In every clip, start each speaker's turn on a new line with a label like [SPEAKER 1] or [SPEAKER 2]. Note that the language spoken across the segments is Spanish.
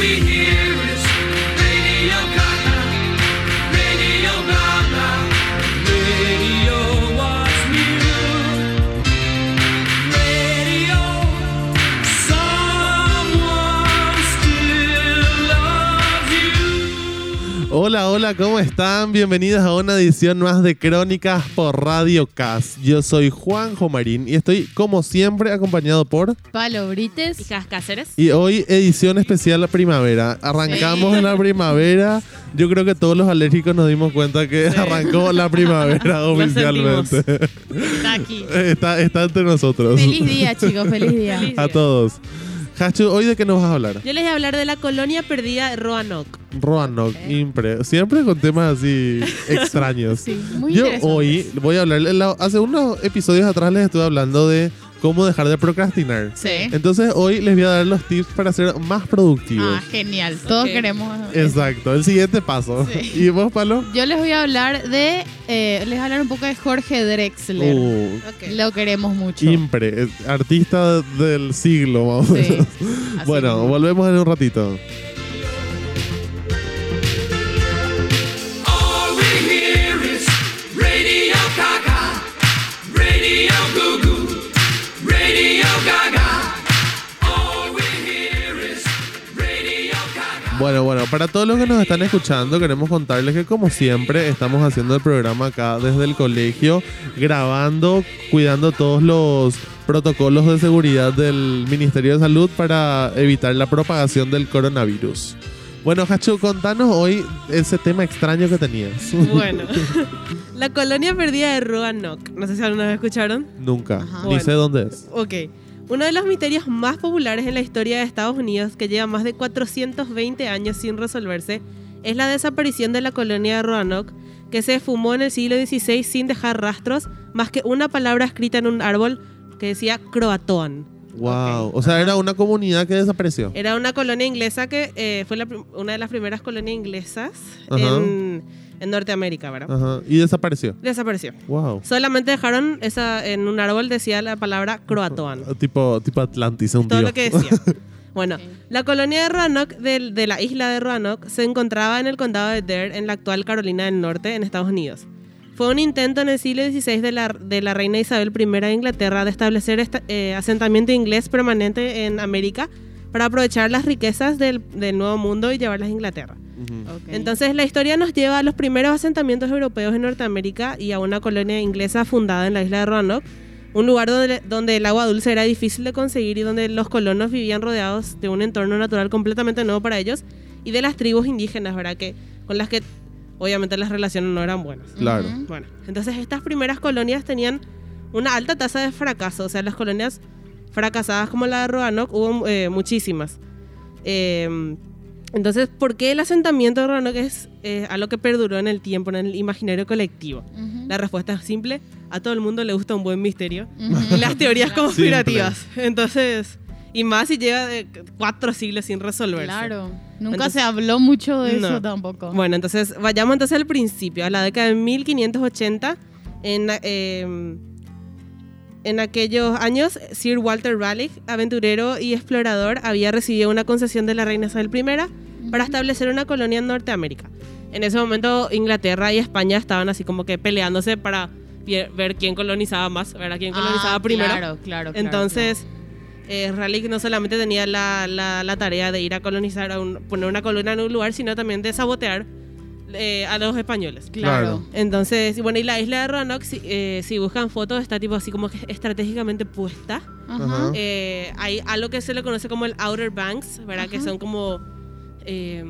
[SPEAKER 1] we hear
[SPEAKER 2] Hola, hola, ¿cómo están? Bienvenidos a una edición más de Crónicas por Radio Cas. Yo soy Juanjo Marín y estoy, como siempre, acompañado por.
[SPEAKER 3] Palo Brites.
[SPEAKER 4] Hijas Cáceres.
[SPEAKER 2] Y hoy, edición especial la primavera. Arrancamos
[SPEAKER 3] Sí.
[SPEAKER 2] en la primavera. Yo creo que todos los alérgicos nos dimos cuenta que arrancó la primavera oficialmente.
[SPEAKER 3] Está aquí.
[SPEAKER 2] está, está entre nosotros.
[SPEAKER 3] Feliz día, chicos, feliz día.
[SPEAKER 4] Feliz
[SPEAKER 2] A todos. Hachu, ¿hoy de qué nos vas a hablar?
[SPEAKER 4] Yo les voy a hablar de la colonia perdida de Roanoke.
[SPEAKER 2] Roanoke, impre. Siempre con temas así extraños.
[SPEAKER 3] Sí, muy
[SPEAKER 2] Yo hoy voy a hablar, la- hace unos episodios atrás les estuve hablando de cómo dejar de procrastinar.
[SPEAKER 3] Sí.
[SPEAKER 2] Entonces hoy les voy a dar los tips para ser más productivos.
[SPEAKER 3] Ah, genial. Todos queremos.
[SPEAKER 2] Exacto, el siguiente paso.
[SPEAKER 3] Sí.
[SPEAKER 2] ¿Y vos, Palo?
[SPEAKER 3] Yo les voy a hablar de. eh, les voy a hablar un poco de Jorge Drexler.
[SPEAKER 2] Uh,
[SPEAKER 3] Lo queremos mucho.
[SPEAKER 2] impre, artista del siglo,
[SPEAKER 3] Sí.
[SPEAKER 2] Bueno,
[SPEAKER 3] mismo.
[SPEAKER 2] volvemos en un ratito. Bueno, bueno, para todos los que nos están escuchando, queremos contarles que como siempre estamos haciendo el programa acá desde el colegio, grabando, cuidando todos los protocolos de seguridad del Ministerio de Salud para evitar la propagación del coronavirus. Bueno, Hachu, contanos hoy ese tema extraño que tenías.
[SPEAKER 4] Bueno, la colonia perdida de Roanoke. No sé si alguna vez escucharon.
[SPEAKER 2] Nunca,
[SPEAKER 3] Ajá.
[SPEAKER 2] ni
[SPEAKER 4] Bueno.
[SPEAKER 2] sé dónde es.
[SPEAKER 4] Ok. Uno de los misterios más populares en la historia de Estados Unidos, que lleva más de 420 años sin resolverse, es la desaparición de la colonia de Roanoke, que se fumó en el siglo XVI sin dejar rastros, más que una palabra escrita en un árbol que decía Croatoan.
[SPEAKER 2] Wow, o sea, era una comunidad que desapareció.
[SPEAKER 4] Era una colonia inglesa que eh, fue la una de las primeras colonias inglesas en, en Norteamérica, ¿verdad?
[SPEAKER 2] Ajá, y desapareció.
[SPEAKER 4] Desapareció.
[SPEAKER 2] Wow.
[SPEAKER 4] Solamente dejaron esa en un árbol decía la palabra Croatoan.
[SPEAKER 2] Tipo, tipo Atlantis, un
[SPEAKER 4] Todo
[SPEAKER 2] tío.
[SPEAKER 4] lo que decía. Bueno, la colonia de Roanoke, de, la isla de Roanoke, se encontraba en el condado de Dare, en la actual Carolina del Norte, en Estados Unidos. Fue un intento en el siglo XVI de la, de la reina Isabel I de Inglaterra de establecer esta- eh, asentamiento inglés permanente en América para aprovechar las riquezas del, del Nuevo Mundo y llevarlas a Inglaterra.
[SPEAKER 2] Ujú.
[SPEAKER 3] Ok.
[SPEAKER 4] Entonces la historia nos lleva a los primeros asentamientos europeos en Norteamérica y a una colonia inglesa fundada en la isla de Roanoke, un lugar donde, donde el agua dulce era difícil de conseguir y donde los colonos vivían rodeados de un entorno natural completamente nuevo para ellos y de las tribus indígenas, ¿verdad? Que, con las que obviamente las relaciones no eran buenas.
[SPEAKER 2] Claro.
[SPEAKER 4] Bueno, entonces estas primeras colonias tenían una alta tasa de fracaso, o sea, las colonias fracasadas como la de Roanoke hubo eh, muchísimas. Eh, entonces, ¿por qué el asentamiento de Roanoke es eh, algo que perduró en el tiempo, en el imaginario colectivo? La respuesta es simple, a todo el mundo le gusta un buen misterio y las teorías conspirativas. Entonces, y más si lleva de cuatro siglos sin resolverse.
[SPEAKER 3] Claro. Nunca
[SPEAKER 4] Entonces-
[SPEAKER 3] se habló mucho de eso tampoco.
[SPEAKER 4] Bueno, entonces vayamos entonces al principio, a la década de 1580. En, eh, en aquellos años, Sir Walter Raleigh, aventurero y explorador, había recibido una concesión de la reina Isabel I para establecer una colonia en Norteamérica. En ese momento, Inglaterra y España estaban así como que peleándose para ver quién colonizaba más, ver a quién colonizaba
[SPEAKER 3] Ah,
[SPEAKER 4] primero.
[SPEAKER 3] Claro, claro. claro,
[SPEAKER 4] Entonces, eh, Raleigh no solamente tenía la, la- la tarea de ir a colonizar, a un- poner una colonia en un lugar, sino también de sabotear eh, a los españoles.
[SPEAKER 3] Claro.
[SPEAKER 4] Entonces, bueno, y la isla de Roanoke, si, eh, si buscan fotos, está tipo así como que estratégicamente puesta.
[SPEAKER 3] Ajá.
[SPEAKER 4] Eh, hay algo que se le conoce como el Outer Banks, ¿verdad? Que
[SPEAKER 3] Ajá.
[SPEAKER 4] son como... eh,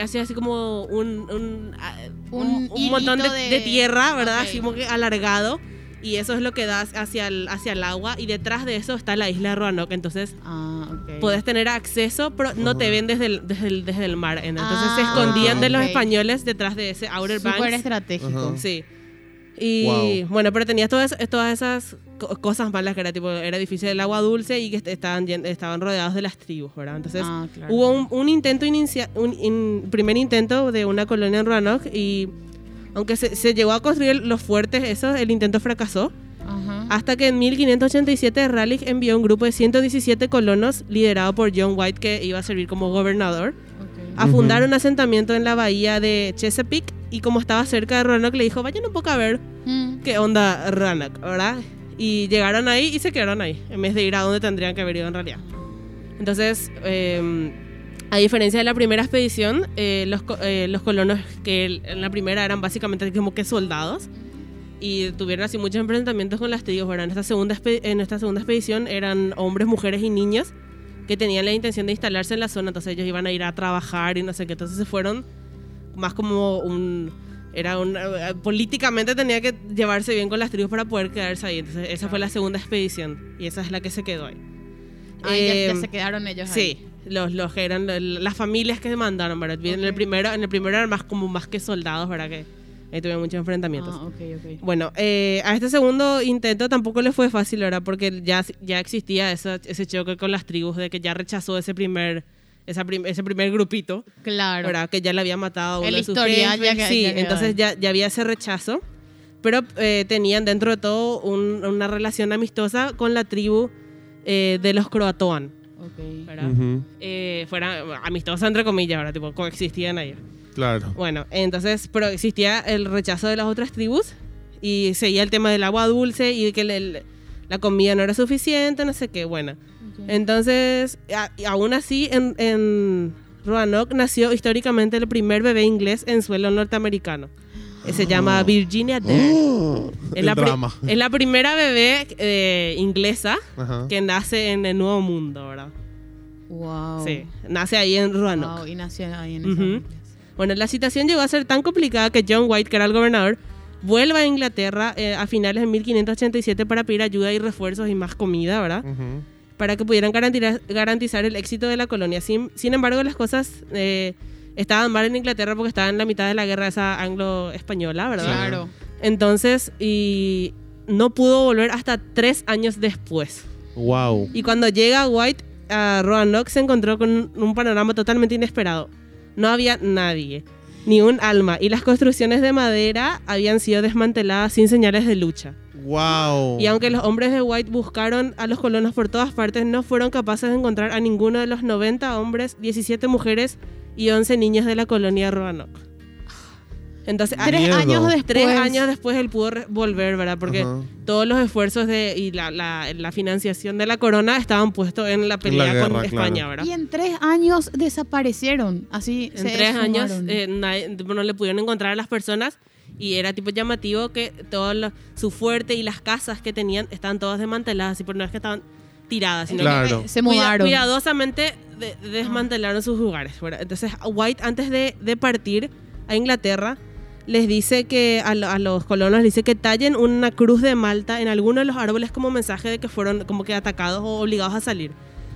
[SPEAKER 4] así, así como un, un, ah,
[SPEAKER 3] Un
[SPEAKER 4] un- un montón de,
[SPEAKER 3] de-
[SPEAKER 4] de tierra, ¿verdad?
[SPEAKER 3] Ok.
[SPEAKER 4] Así como que alargado. Y eso es lo que da hacia el, hacia el agua. Y detrás de eso está la isla de Roanoke. Entonces,
[SPEAKER 3] Ah, ok.
[SPEAKER 4] podés tener acceso, pero no te ven desde el, desde el, desde el mar. Entonces,
[SPEAKER 3] Ah,
[SPEAKER 4] se escondían de los españoles detrás de ese Outer
[SPEAKER 3] Súper
[SPEAKER 4] Banks.
[SPEAKER 3] estratégico.
[SPEAKER 2] Ajá.
[SPEAKER 4] Sí. Y
[SPEAKER 2] Wow.
[SPEAKER 4] bueno, pero tenías todas, todas esas co- cosas malas que era tipo, era difícil el agua dulce y que est- estaban, estaban rodeados de las tribus, ¿verdad? Entonces
[SPEAKER 3] Ah, claro.
[SPEAKER 4] hubo un, un intento, inicia, un in- primer intento de una colonia en Roanoke y aunque se, se llegó a construir los fuertes, eso, el intento fracasó.
[SPEAKER 3] Ajá.
[SPEAKER 4] Hasta que en 1587 Raleigh envió un grupo de 117 colonos liderado por John White que iba a servir como gobernador a fundar un asentamiento en la bahía de Chesapeake y como estaba cerca de Roanoke le dijo vayan un poco a ver
[SPEAKER 3] Mm.
[SPEAKER 4] qué onda Roanoke, ¿verdad? Y llegaron ahí y se quedaron ahí en vez de ir a donde tendrían que haber ido en realidad. Entonces, eh, a diferencia de la primera expedición, eh, los, eh, los colonos que en la primera eran básicamente como que soldados y tuvieron así muchos enfrentamientos con las tribus, ¿verdad? En esta, segunda en esta segunda expedición eran hombres, mujeres y niños que tenían la intención de instalarse en la zona, entonces ellos iban a ir a trabajar y no sé qué, entonces se fueron más como un... Era un, eh, políticamente tenía que llevarse bien con las tribus para poder quedarse ahí. Entonces, esa fue la segunda expedición. Y esa es la que se quedó ahí.
[SPEAKER 3] Ah, ya- ya,
[SPEAKER 4] Em,
[SPEAKER 3] se quedaron ellos ahí.
[SPEAKER 4] Los, los que eran las familias que se mandaron, ¿verdad? En, el primero, en el primero eran más como más que soldados, ¿verdad? Que ahí tuvieron muchos enfrentamientos.
[SPEAKER 3] Ah.
[SPEAKER 4] Bueno, eh, a este segundo intento tampoco le fue fácil, ¿verdad? Porque ya, ya existía esa- ese choque con las tribus de que ya rechazó ese primer, esa prim- ese primer grupito,
[SPEAKER 3] Claro.
[SPEAKER 4] ¿verdad? Que ya le había matado a uno
[SPEAKER 3] El
[SPEAKER 4] de sus
[SPEAKER 3] historial
[SPEAKER 4] jefes.
[SPEAKER 3] ya que-
[SPEAKER 4] Sí,
[SPEAKER 3] ya
[SPEAKER 4] entonces ya, ya había ese rechazo. Pero eh, tenían dentro de todo un- una relación amistosa con la tribu eh, de los Croatoan,
[SPEAKER 3] Ok.
[SPEAKER 4] ¿verdad?
[SPEAKER 2] Ujú,
[SPEAKER 4] eh, fuera amistosa entre comillas, ahora tipo coexistían ahí.
[SPEAKER 2] Claro.
[SPEAKER 4] Bueno, entonces, pero existía el rechazo de las otras tribus y seguía el tema del agua dulce y de que el- la comida no era suficiente, no sé qué, bueno. Entonces, a- y aún así, en, en Roanoke nació históricamente el primer bebé inglés en suelo norteamericano. Eh, Se llama Virginia Dare. es,
[SPEAKER 2] El
[SPEAKER 4] la
[SPEAKER 2] drama.
[SPEAKER 4] es la primera bebé eh, inglesa
[SPEAKER 2] Ajá.
[SPEAKER 4] que nace en el Nuevo Mundo, ¿verdad?
[SPEAKER 3] Wow.
[SPEAKER 4] Sí, nace ahí en Roanoke.
[SPEAKER 3] Wow, y nació ahí en esa
[SPEAKER 4] Bueno, la situación llegó a ser tan complicada que John White, que era el gobernador, vuelve a Inglaterra eh, a finales de 1587 para pedir ayuda y refuerzos y más comida, ¿verdad? Para que pudieran garantizar, garantizar el éxito de la colonia. Sin, sin embargo, las cosas eh, estaban mal en Inglaterra porque estaban en la mitad de la guerra esa anglo-española, ¿verdad?
[SPEAKER 3] Claro.
[SPEAKER 4] Entonces, y no pudo volver hasta tres años después.
[SPEAKER 2] Wow.
[SPEAKER 4] Y cuando llega White a Roanoke se encontró con un panorama totalmente inesperado. No había nadie, ni un alma, y las construcciones de madera habían sido desmanteladas sin señales de lucha.
[SPEAKER 2] Wow.
[SPEAKER 4] Y aunque los hombres de White buscaron a los colonos por todas partes, no fueron capaces de encontrar a ninguno de los 90 hombres, 17 mujeres y 11 niños de la colonia de Roanoke. Entonces, a-
[SPEAKER 3] Tres
[SPEAKER 2] Miedo.
[SPEAKER 3] años después.
[SPEAKER 4] tres años después él pudo volver, ¿verdad? Porque
[SPEAKER 2] Ajá.
[SPEAKER 4] todos los esfuerzos de, y la, la- la financiación de la corona estaban puestos en la pelea
[SPEAKER 2] guerra,
[SPEAKER 4] con
[SPEAKER 2] claro.
[SPEAKER 4] España, ¿verdad?
[SPEAKER 3] Y en tres años desaparecieron. Así
[SPEAKER 4] En
[SPEAKER 3] se
[SPEAKER 4] tres años eh, nadie- no le pudieron encontrar a las personas y era tipo llamativo que todo lo- su fuerte y las casas que tenían estaban todas desmanteladas, y por no es que estaban tiradas, sino
[SPEAKER 2] Claro.
[SPEAKER 4] que
[SPEAKER 3] se mudaron.
[SPEAKER 4] cuidadosamente de- desmantelaron sus lugares. ¿verdad? Entonces White antes de, de partir a Inglaterra les dice que a, a los colonos les dice que tallen una cruz de Malta en alguno de los árboles como mensaje de que fueron como que atacados o obligados a salir.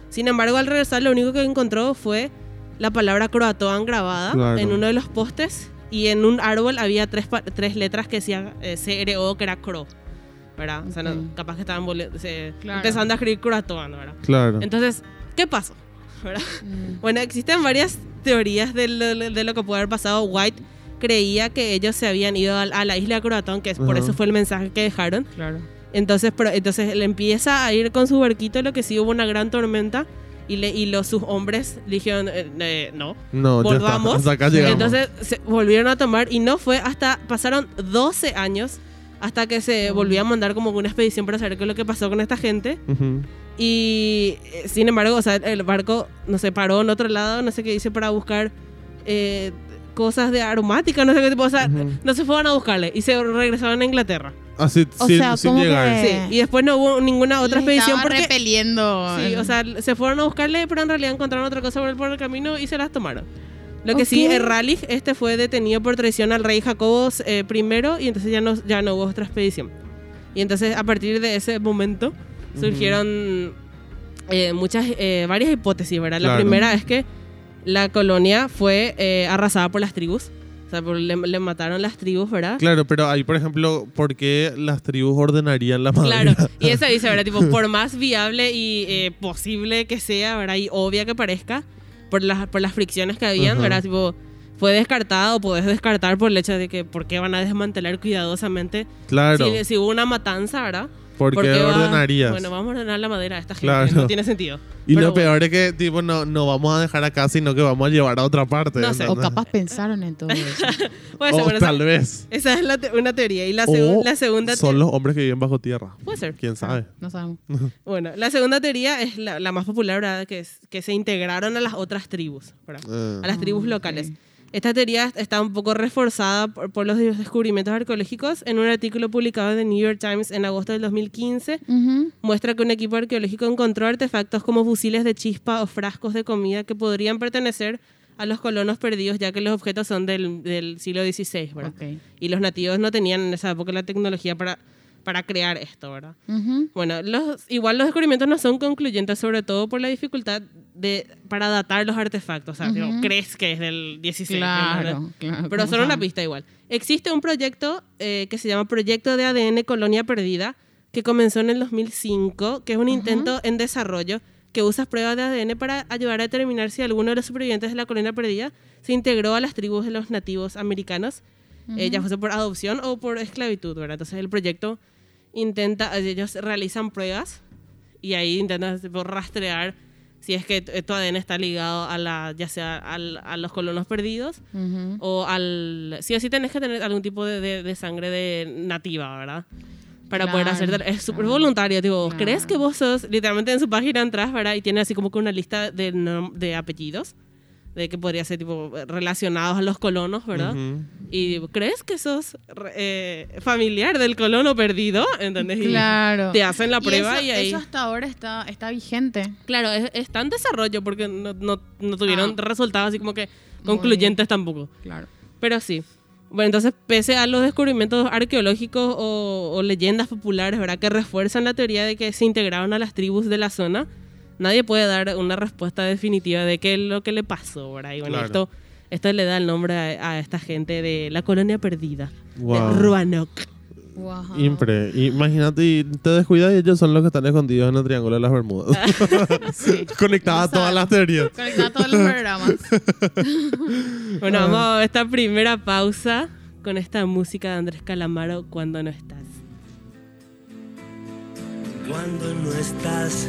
[SPEAKER 4] Sin embargo, al regresar lo único que encontró fue la palabra croatoan grabada
[SPEAKER 2] Claro.
[SPEAKER 4] en uno de los postes y en un árbol había tres, tres letras que decían eh, CRO, que era cro. ¿Verdad? O sea, no- capaz que estaban voli- se-
[SPEAKER 3] Claro.
[SPEAKER 4] empezando a escribir croatoan, ¿verdad?
[SPEAKER 2] Claro.
[SPEAKER 4] Entonces, ¿qué pasó? ¿Verdad?
[SPEAKER 3] Mm.
[SPEAKER 4] Bueno, existen varias teorías de lo, de lo que puede haber pasado. White creía que ellos se habían ido a, a la isla de Croatón, que es por eso fue el mensaje que dejaron.
[SPEAKER 3] Claro.
[SPEAKER 4] Entonces, pero, entonces él empieza a ir con su barquito, lo que sí hubo una gran tormenta. Y, le, y los, sus hombres le dijeron, eh, eh, no,
[SPEAKER 2] no, ya está.
[SPEAKER 4] volvamos.
[SPEAKER 2] Hasta acá llegamos.
[SPEAKER 4] Entonces se volvieron a tomar y no fue hasta, pasaron 12 años hasta que se volvió a mandar como una expedición para saber qué es lo que pasó con esta gente.
[SPEAKER 2] Ujú.
[SPEAKER 4] Y eh, sin embargo, o sea, el barco, no sé, paró en otro lado, no sé qué dice, para buscar eh, cosas de aromática, no sé qué tipo, o sea,
[SPEAKER 2] Ujú.
[SPEAKER 4] no se fueron a buscarle y se regresaron a Inglaterra.
[SPEAKER 2] Así,
[SPEAKER 3] O
[SPEAKER 2] sin,
[SPEAKER 3] sea,
[SPEAKER 2] sin llegar.
[SPEAKER 3] que-
[SPEAKER 4] Sí, y después no hubo ninguna otra
[SPEAKER 3] Les
[SPEAKER 4] expedición porque...
[SPEAKER 3] repeliendo.
[SPEAKER 4] Sí, o sea, se fueron a buscarle, pero en realidad encontraron otra cosa por el, por el camino y se las tomaron. Lo que sí,
[SPEAKER 3] Ok.
[SPEAKER 4] el Raleigh este fue detenido por traición al rey Jacobo eh, I y entonces ya no, ya no hubo otra expedición. Y entonces a partir de ese momento surgieron eh, muchas, eh, varias hipótesis, ¿verdad? La
[SPEAKER 2] Claro.
[SPEAKER 4] primera es que la colonia fue eh, arrasada por las tribus. O sea, le, le mataron las tribus, ¿verdad?
[SPEAKER 2] Claro, pero ahí, por ejemplo, ¿por qué las tribus ordenarían la madera?
[SPEAKER 4] Claro, y eso dice, ¿verdad? Tipo, por más viable y eh, posible que sea, ¿verdad? Y obvia que parezca, por las, por las fricciones que habían,
[SPEAKER 2] Ajá.
[SPEAKER 4] ¿verdad? Tipo, fue descartado, podés descartar por el hecho de que por qué van a desmantelar cuidadosamente
[SPEAKER 2] Claro.
[SPEAKER 4] si, si hubo una matanza, ¿verdad?
[SPEAKER 2] ¿Por
[SPEAKER 4] ¿Por
[SPEAKER 2] qué
[SPEAKER 4] va-
[SPEAKER 2] ordenarías?
[SPEAKER 4] Bueno, vamos a ordenar la madera a esta gente.
[SPEAKER 2] Claro.
[SPEAKER 4] No tiene sentido.
[SPEAKER 2] y
[SPEAKER 4] Pero
[SPEAKER 2] lo peor es que, tipo, no, no vamos a dejar acá, sino que vamos a llevar a otra parte.
[SPEAKER 4] No sé,
[SPEAKER 3] O capaz pensaron en todo eso.
[SPEAKER 4] Puede ser,
[SPEAKER 2] O
[SPEAKER 4] bueno,
[SPEAKER 2] tal
[SPEAKER 4] esa,
[SPEAKER 2] vez.
[SPEAKER 4] esa es la te- una teoría. Y la, segu-
[SPEAKER 2] O
[SPEAKER 4] la segunda
[SPEAKER 2] son los hombres que viven bajo tierra.
[SPEAKER 4] Puede ser.
[SPEAKER 2] ¿Quién sabe?
[SPEAKER 3] No sabemos.
[SPEAKER 4] Bueno, la segunda teoría es la, la más popular, ¿verdad? Que, es, que se integraron a las otras tribus, ¿verdad?
[SPEAKER 2] Eh.
[SPEAKER 4] a las tribus
[SPEAKER 3] Ah,
[SPEAKER 4] locales.
[SPEAKER 3] ok.
[SPEAKER 4] Esta teoría está un poco reforzada por, por los descubrimientos arqueológicos. En un artículo publicado en The New York Times en agosto del 2015,
[SPEAKER 3] Ujú.
[SPEAKER 4] muestra que un equipo arqueológico encontró artefactos como fusiles de chispa o frascos de comida que podrían pertenecer a los colonos perdidos, ya que los objetos son del, del siglo XVI. Y los nativos no tenían en esa época la tecnología para, para crear esto, ¿verdad? Bueno, los, igual los descubrimientos no son concluyentes, sobre todo por la dificultad de, para datar los artefactos. O sea, digo, crees que es del 16.
[SPEAKER 3] Claro, claro.
[SPEAKER 4] Pero
[SPEAKER 3] ¿cómo
[SPEAKER 4] son una pista igual. Existe un proyecto eh, que se llama Proyecto de ADN Colonia Perdida, que comenzó en el 2005, que es un intento en desarrollo que usa pruebas de ADN para ayudar a determinar si alguno de los supervivientes de la colonia perdida se integró a las tribus de los nativos americanos, eh, ya fuese por adopción o por esclavitud, ¿verdad? Entonces el proyecto intenta, ellos realizan pruebas y ahí intentan tipo, rastrear si es que tu ADN está ligado a la, ya sea al- a los colonos perdidos
[SPEAKER 3] Ujú.
[SPEAKER 4] o al... Sí o sí tenés que tener algún tipo de, de- de sangre de nativa, ¿verdad? Para poder
[SPEAKER 3] Claro,
[SPEAKER 4] hacer... Es súper
[SPEAKER 3] claro.
[SPEAKER 4] voluntario, tipo,
[SPEAKER 3] Claro.
[SPEAKER 4] ¿crees que vos sos... Literalmente en su página entras, ¿verdad? Y tiene así como que una lista de, de apellidos, de que podría ser tipo relacionados a los colonos, ¿verdad?
[SPEAKER 2] Ujú.
[SPEAKER 4] Y digo, ¿crees que sos eh, familiar del colono perdido? ¿Entendés? Y
[SPEAKER 3] Claro.
[SPEAKER 4] Te hacen la prueba
[SPEAKER 3] eso,
[SPEAKER 4] y, ahí...
[SPEAKER 3] Eso hasta ahora está, está vigente.
[SPEAKER 4] Claro, es- está en desarrollo porque no, no- no tuvieron
[SPEAKER 3] Ah.
[SPEAKER 4] resultados así como que concluyentes tampoco.
[SPEAKER 3] Claro.
[SPEAKER 4] Pero sí. Bueno, entonces, pese a los descubrimientos arqueológicos o, o leyendas populares, ¿verdad? Que refuerzan la teoría de que se integraron a las tribus de la zona, nadie puede dar una respuesta definitiva de qué es lo que le pasó, ¿verdad? Y bueno,
[SPEAKER 2] Claro.
[SPEAKER 4] esto, esto le da el nombre a, a esta gente de la colonia perdida,
[SPEAKER 2] Wow.
[SPEAKER 4] de Roanoke.
[SPEAKER 3] Wow.
[SPEAKER 2] Impre. Imagínate, y te descuidas y ellos son los que están escondidos en el Triángulo de las Bermudas.
[SPEAKER 3] Sí.
[SPEAKER 2] Conectada a todas las teorías.
[SPEAKER 3] Conectar todos los programas.
[SPEAKER 4] Bueno, vamos a esta primera pausa con esta música de Andrés Calamaro, Cuando no estás.
[SPEAKER 5] Cuando no estás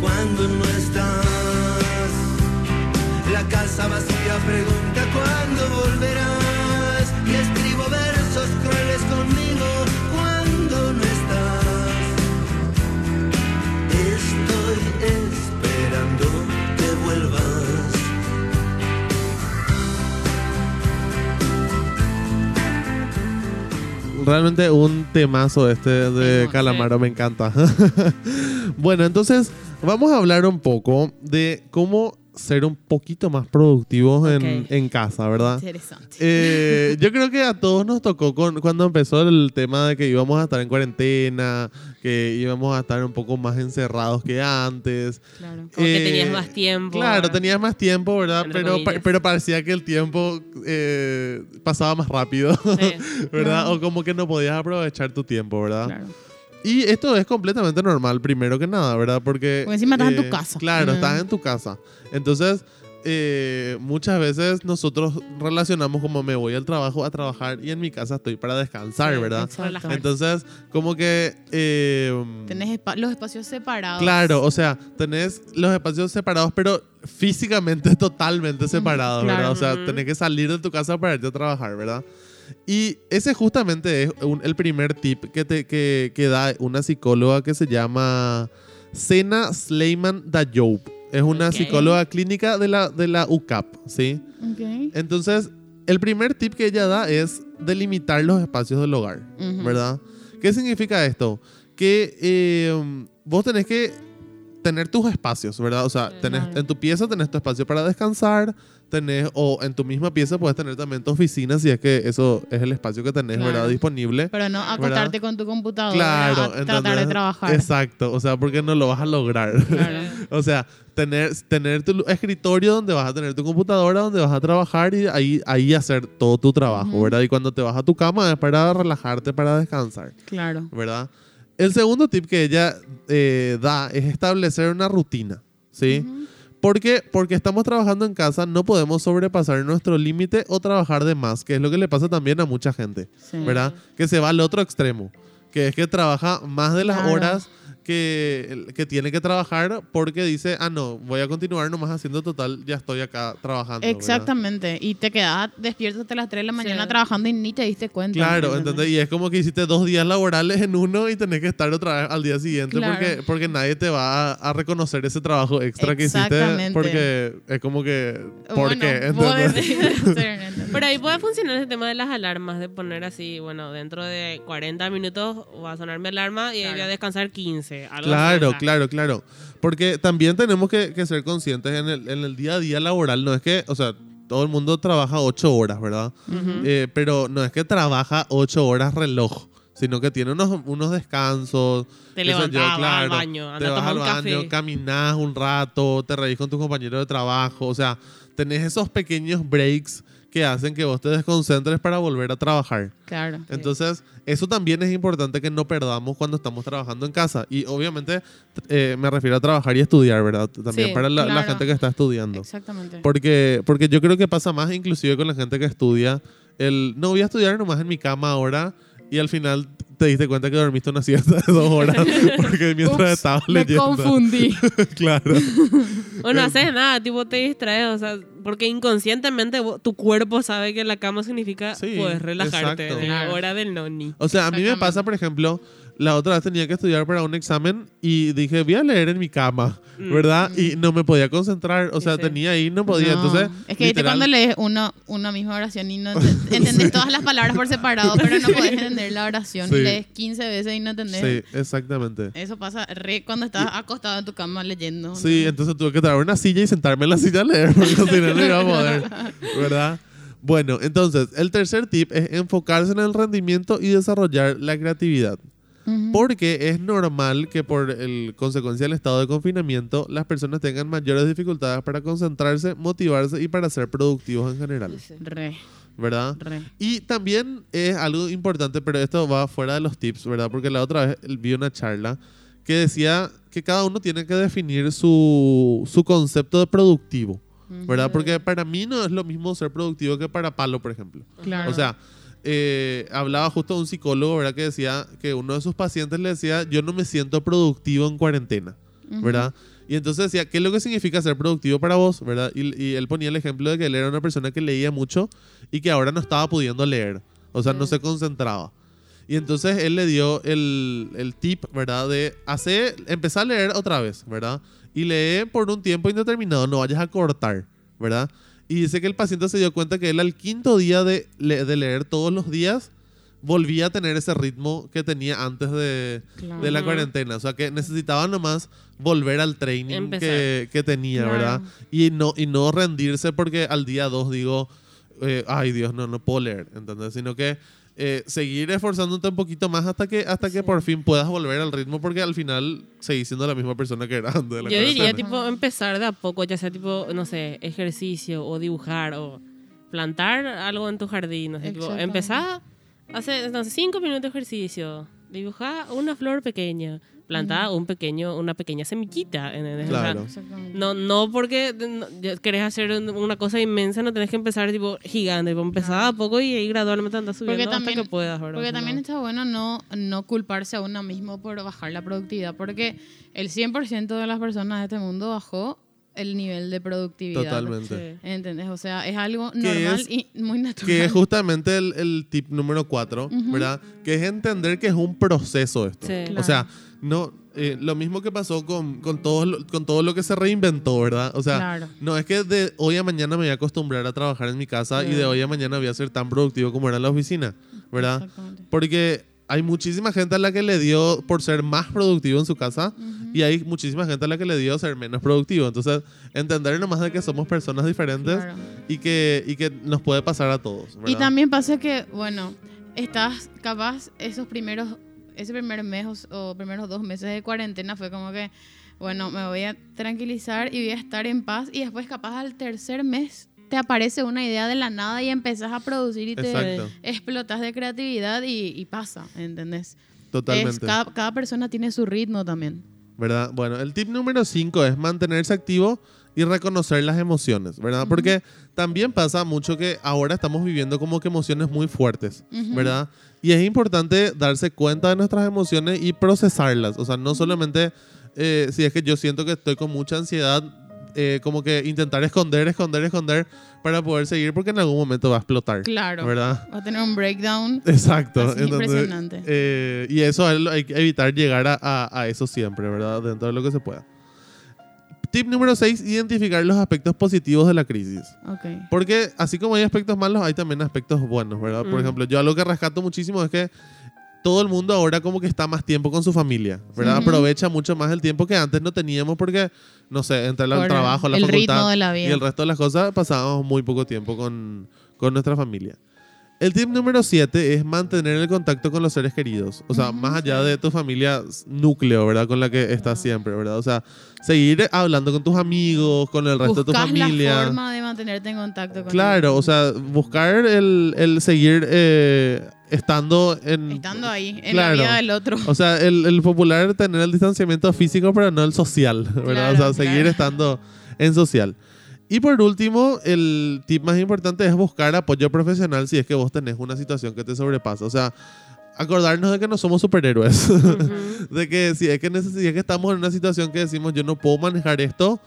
[SPEAKER 5] cuando no estás. La casa vacía pregunta cuándo volverás y escribo versos crueles conmigo cuando no estás. Estoy esperando que vuelvas.
[SPEAKER 2] Realmente un temazo este de Calamaro, me encanta. bueno, entonces vamos a hablar un poco de cómo ser un poquito más productivos en, en casa, ¿verdad?
[SPEAKER 3] Interesante.
[SPEAKER 2] Eh, yo creo que a todos nos tocó con, cuando empezó el tema de que íbamos a estar en cuarentena, que íbamos a estar un poco más encerrados que antes.
[SPEAKER 3] Claro.
[SPEAKER 4] Como que
[SPEAKER 2] Eh,
[SPEAKER 4] tenías más tiempo.
[SPEAKER 2] Claro, tenías más tiempo, ¿verdad? Pero, pa- pero parecía que el tiempo eh, pasaba más rápido,
[SPEAKER 4] Sí.
[SPEAKER 2] ¿verdad?
[SPEAKER 3] Claro.
[SPEAKER 2] O como que no podías aprovechar tu tiempo, ¿verdad?
[SPEAKER 3] Claro.
[SPEAKER 2] Y esto es completamente normal, primero que nada, ¿verdad? Porque...
[SPEAKER 3] Porque encima estás en tu casa.
[SPEAKER 2] Claro,
[SPEAKER 3] Mm.
[SPEAKER 2] estás en tu casa. Entonces, eh, muchas veces nosotros relacionamos como me voy al trabajo a trabajar y en mi casa estoy para descansar,
[SPEAKER 4] Sí,
[SPEAKER 2] ¿verdad?
[SPEAKER 3] Exacto.
[SPEAKER 2] Entonces, como que... eh,
[SPEAKER 3] Tenés espa- los espacios separados.
[SPEAKER 2] Claro, o sea, tenés los espacios separados, pero físicamente totalmente separados,
[SPEAKER 3] claro.
[SPEAKER 2] ¿verdad? O sea, tenés que salir de tu casa para irte a trabajar, ¿verdad? Y ese justamente es un- el primer tip que, te, que, que da una psicóloga que se llama Sena Sleiman Dayoub. Es una psicóloga clínica de la, de la UCAP, ¿sí?
[SPEAKER 3] Ok.
[SPEAKER 2] Entonces, el primer tip que ella da es delimitar los espacios del hogar,
[SPEAKER 3] Ujú.
[SPEAKER 2] ¿verdad? ¿Qué significa esto? Que eh, vos tenés que tener tus espacios, ¿verdad? O sea, tenés, en tu pieza tenés tu espacio para descansar, tenés, o en tu misma pieza puedes tener también tu oficina si es que eso es el espacio que tenés, ¿verdad? Disponible.
[SPEAKER 3] Pero no acostarte con tu computadora
[SPEAKER 2] Claro,
[SPEAKER 3] a tratar de trabajar.
[SPEAKER 2] Exacto, o sea, porque no lo vas a lograr.
[SPEAKER 3] Claro.
[SPEAKER 2] o sea, tener, tener tu escritorio donde vas a tener tu computadora, donde vas a trabajar y ahí, ahí hacer todo tu trabajo. ¿verdad? Y cuando te vas a tu cama es para relajarte, para descansar,
[SPEAKER 3] Claro.
[SPEAKER 2] ¿verdad? El segundo tip que ella eh, da es establecer una rutina, ¿sí? Porque, porque estamos trabajando en casa, no podemos sobrepasar nuestro límite o trabajar de más, que es lo que le pasa también a mucha gente.
[SPEAKER 3] Sí.
[SPEAKER 2] ¿verdad? Que se va al otro extremo, que es que trabaja más de las
[SPEAKER 3] Claro.
[SPEAKER 2] horas que, que tiene que trabajar porque dice, ah, no, voy a continuar nomás haciendo total, ya estoy acá trabajando. ¿verdad?
[SPEAKER 3] Exactamente. Y te quedas despierto hasta las 3 de la mañana
[SPEAKER 4] Sí.
[SPEAKER 3] trabajando y ni te diste cuenta.
[SPEAKER 2] Claro,
[SPEAKER 3] ¿entendés?
[SPEAKER 2] ¿entendés? Y es como que hiciste dos días laborales en uno y tenés que estar otra vez al día siguiente
[SPEAKER 3] Claro.
[SPEAKER 2] porque, porque nadie te va a, a reconocer ese trabajo extra que hiciste
[SPEAKER 3] Exactamente.
[SPEAKER 2] porque es como que, ¿por
[SPEAKER 3] Bueno,
[SPEAKER 2] qué?
[SPEAKER 4] Pero ahí puede funcionar ese tema de las alarmas, de poner así, bueno, dentro de 40 minutos va a sonar mi alarma y ahí voy a
[SPEAKER 3] Claro.
[SPEAKER 4] descansar 15.
[SPEAKER 2] Claro, claro, claro. Porque también tenemos que, que ser conscientes en el, en el día a día laboral. No es que, o sea, todo el mundo trabaja ocho horas, ¿verdad? Eh, pero no es que trabaja ocho horas reloj, sino que tiene unos, unos descansos.
[SPEAKER 4] Te
[SPEAKER 2] yo,
[SPEAKER 4] vas al baño,
[SPEAKER 2] te vas al
[SPEAKER 4] un
[SPEAKER 2] baño,
[SPEAKER 4] café.
[SPEAKER 2] caminás un rato, te reís con tus compañeros de trabajo. O sea, tenés esos pequeños breaks que hacen que vos te desconcentres para volver a trabajar.
[SPEAKER 3] Claro.
[SPEAKER 2] Entonces, eso también es importante que no perdamos cuando estamos trabajando en casa. Y obviamente eh, me refiero a trabajar y estudiar, ¿verdad? También
[SPEAKER 4] Sí,
[SPEAKER 2] para la, la
[SPEAKER 3] claro.
[SPEAKER 2] gente que está estudiando.
[SPEAKER 3] Exactamente.
[SPEAKER 2] Porque, porque yo creo que pasa más inclusive con la gente que estudia. El, no voy a estudiar nomás en mi cama ahora y al final te diste cuenta que dormiste una siesta de dos horas porque mientras
[SPEAKER 3] Ups,
[SPEAKER 2] estabas
[SPEAKER 3] me
[SPEAKER 2] leyendo.
[SPEAKER 3] confundí.
[SPEAKER 2] claro.
[SPEAKER 4] O no haces nada, tipo te distraes, o sea, porque inconscientemente vos- tu cuerpo sabe que la cama significa
[SPEAKER 2] Sí,
[SPEAKER 4] puedes relajarte,
[SPEAKER 2] exacto.
[SPEAKER 4] de la hora del noni.
[SPEAKER 2] O sea, a mí me pasa, por ejemplo, la otra vez tenía que estudiar para un examen y dije, voy a leer en mi cama,
[SPEAKER 4] Mm.
[SPEAKER 2] ¿verdad? Y no me podía concentrar, o sea,
[SPEAKER 4] Sí.
[SPEAKER 2] tenía ahí, no podía.
[SPEAKER 3] No,
[SPEAKER 2] Entonces,
[SPEAKER 3] es que
[SPEAKER 2] literal-
[SPEAKER 3] cuando lees uno, una misma oración y no ent- entendés todas las palabras por separado, pero no podés entender la oración
[SPEAKER 2] Sí.
[SPEAKER 3] y lees 15 veces y no entendés.
[SPEAKER 2] Sí, exactamente.
[SPEAKER 3] Eso pasa re cuando estás acostado en tu cama leyendo.
[SPEAKER 2] Sí, entonces tuve que traer una silla y sentarme en la silla a leer, porque si no, no iba a poder, ¿verdad? Bueno, entonces, el tercer tip es enfocarse en el rendimiento y desarrollar la creatividad.
[SPEAKER 3] Ujú.
[SPEAKER 2] Porque es normal que por el consecuencia del estado de confinamiento las personas tengan mayores dificultades para concentrarse, motivarse y para ser productivos en general,
[SPEAKER 3] Re,
[SPEAKER 2] ¿verdad?
[SPEAKER 3] re.
[SPEAKER 2] Y también es algo importante, pero esto va fuera de los tips, ¿verdad? Porque la otra vez vi una charla que decía que cada uno tiene que definir su, su concepto de productivo, ¿verdad? Porque para mí no es lo mismo ser productivo que para Palo, por ejemplo.
[SPEAKER 3] Claro.
[SPEAKER 2] O sea, eh, hablaba justo un psicólogo, ¿verdad? Que decía que uno de sus pacientes le decía, yo no me siento productivo en cuarentena,
[SPEAKER 3] Ujú.
[SPEAKER 2] ¿verdad? Y entonces decía, ¿qué es lo que significa ser productivo para vos, ¿verdad? Y, y él ponía el ejemplo de que él era una persona que leía mucho y que ahora no estaba pudiendo leer, o sea, no se concentraba. Y entonces él le dio el, el tip, ¿verdad? De hacer, empezar a leer otra vez, ¿verdad? Y lee por un tiempo indeterminado, no vayas a cortar, ¿verdad? Y dice que el paciente se dio cuenta que él al quinto día de, le- de leer todos los días volvía a tener ese ritmo que tenía antes de,
[SPEAKER 3] Claro.
[SPEAKER 2] de la cuarentena. O sea, que necesitaba nomás volver al training que, que tenía,
[SPEAKER 3] Claro.
[SPEAKER 2] ¿verdad? Y no, y no rendirse porque al día dos digo, eh, ay Dios, no, no puedo leer, ¿entendés? Sino que eh, seguir esforzándote un poquito más hasta que hasta que por fin puedas volver al ritmo porque al final seguís siendo la misma persona que era antes de la
[SPEAKER 4] Yo diría,
[SPEAKER 2] cuarentena.
[SPEAKER 4] tipo, empezar de a poco, ya sea tipo, no sé, ejercicio o dibujar o plantar algo en tu jardín. No sé, tipo, empezar, hacer, no sé, cinco minutos de ejercicio, dibujar una flor pequeña, plantar un pequeño, una pequeña semillita. ¿entendés? O sea,
[SPEAKER 2] Claro.
[SPEAKER 3] Exactamente.
[SPEAKER 4] no, no porque no, querés hacer un- una cosa inmensa, no tenés que empezar tipo gigante, tipo, empezar a poco y ahí gradualmente andas subiendo
[SPEAKER 3] Porque
[SPEAKER 4] hasta
[SPEAKER 3] también,
[SPEAKER 4] que puedas, ¿verdad?
[SPEAKER 3] porque también está bueno no, no culparse a uno mismo por bajar la productividad, porque el 100% de las personas de este mundo bajó el nivel de productividad.
[SPEAKER 2] Totalmente.
[SPEAKER 4] Sí.
[SPEAKER 3] ¿Entendés? O sea, es algo normal
[SPEAKER 2] es-
[SPEAKER 3] y muy natural.
[SPEAKER 2] Que es justamente el, el tip número cuatro. ¿verdad? Que es entender que es un proceso esto.
[SPEAKER 4] Sí.
[SPEAKER 2] O sea, no, eh, lo mismo que pasó con, con, todo, lo- con todo lo que se reinventó, ¿verdad? O sea,
[SPEAKER 3] Claro.
[SPEAKER 2] no es que de hoy a mañana me voy a acostumbrar a trabajar en mi casa y de hoy a mañana voy a ser tan productivo como era en la oficina, ¿verdad?
[SPEAKER 3] Exactamente.
[SPEAKER 2] Porque hay muchísima gente a la que le dio por ser más productivo en su casa y hay muchísima gente a la que le dio ser menos productivo. Entonces, entender nomás de que somos personas diferentes
[SPEAKER 3] Claro.
[SPEAKER 2] y, que, y que nos puede pasar a todos.
[SPEAKER 3] Y
[SPEAKER 2] ¿verdad?
[SPEAKER 3] también pasa que, bueno, estás capaz esos primeros, ese primer mes o, o primeros dos meses de cuarentena fue como que, bueno, me voy a tranquilizar y voy a estar en paz y después capaz al tercer mes te aparece una idea de la nada y empezás a producir y te
[SPEAKER 2] Exacto.
[SPEAKER 3] explotas de creatividad y, y pasa, ¿entendés? Es,
[SPEAKER 2] Totalmente.
[SPEAKER 3] cada, cada persona tiene su ritmo también.
[SPEAKER 2] ¿verdad? Bueno, el tip número 5 es mantenerse activo y reconocer las emociones, ¿verdad? Porque también pasa mucho que ahora estamos viviendo como que emociones muy fuertes,
[SPEAKER 3] Ujú.
[SPEAKER 2] ¿verdad? Y es importante darse cuenta de nuestras emociones y procesarlas. O sea, no solamente eh, si es que yo siento que estoy con mucha ansiedad, eh, como que intentar esconder, esconder, esconder para poder seguir porque en algún momento va a explotar.
[SPEAKER 3] Claro.
[SPEAKER 2] ¿Verdad?
[SPEAKER 3] Va a tener un breakdown.
[SPEAKER 2] Exacto. Entonces,
[SPEAKER 3] impresionante.
[SPEAKER 2] eh, y eso hay que evitar llegar a, a- a eso siempre, ¿verdad? Dentro de lo que se pueda. Tip número 6, identificar los aspectos positivos de la crisis.
[SPEAKER 3] Ok.
[SPEAKER 2] Porque así como hay aspectos malos, hay también aspectos buenos, ¿verdad? Por
[SPEAKER 4] Mm.
[SPEAKER 2] ejemplo, yo algo que rescato muchísimo es que todo el mundo ahora como que está más tiempo con su familia, ¿verdad? Aprovecha mucho más el tiempo que antes no teníamos porque, no sé, entre el
[SPEAKER 3] Por
[SPEAKER 2] trabajo, la
[SPEAKER 3] el
[SPEAKER 2] facultad
[SPEAKER 3] ritmo de la
[SPEAKER 2] y
[SPEAKER 3] vida.
[SPEAKER 2] el resto de las cosas pasábamos muy poco tiempo con, con nuestra familia. El tip número 7 es mantener el contacto con los seres queridos. O sea, más allá de tu familia núcleo, ¿verdad? Con la que estás siempre, ¿verdad? O sea, seguir hablando con tus amigos, con el resto de tu familia.
[SPEAKER 3] la forma de mantenerte en contacto con
[SPEAKER 2] Claro, o sea, buscar el, el seguir eh, estando en...
[SPEAKER 3] Estando ahí, en
[SPEAKER 2] Claro.
[SPEAKER 3] la vida del otro.
[SPEAKER 2] O sea, el, el popular tener el distanciamiento físico, pero no el social, ¿verdad? o sea,
[SPEAKER 3] Claro,
[SPEAKER 2] seguir
[SPEAKER 3] claro.
[SPEAKER 2] estando en social. Y por último, el tip más importante es buscar apoyo profesional si es que vos tenés una situación que te sobrepasa. O sea, acordarnos de que no somos superhéroes. de que si es que, si es que estamos en una situación que decimos yo no puedo manejar esto,